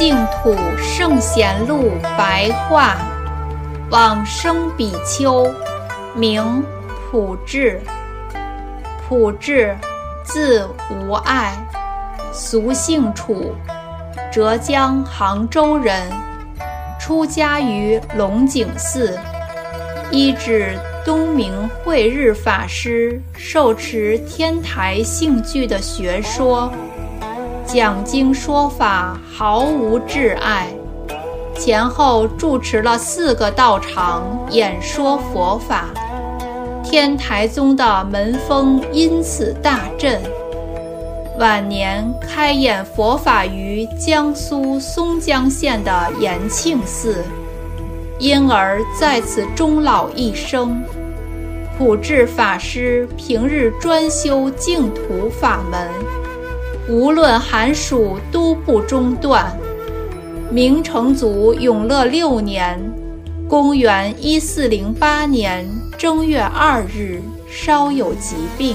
净土圣贤录白话，往生比丘，名普智。普智，字无碍，俗姓楚，浙江杭州人。出家于龙井寺，依止东明慧日法师受持天台性具的学说。讲经说法毫无挚爱，前后住持了四个道场演说佛法，天台宗的门风因此大振。晚年开演佛法于江苏松江县的延庆寺，因而在此终老一生。普智法师平日专修净土法门。无论寒暑都不中断。明成祖永乐六年（公元1408年）正月二日，稍有疾病，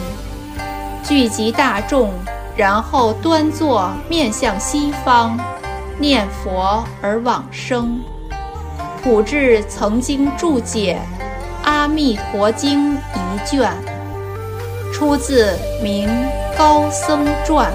聚集大众，然后端坐面向西方，念佛而往生。普智曾经注解《阿弥陀经》一卷，出自《明高僧传》。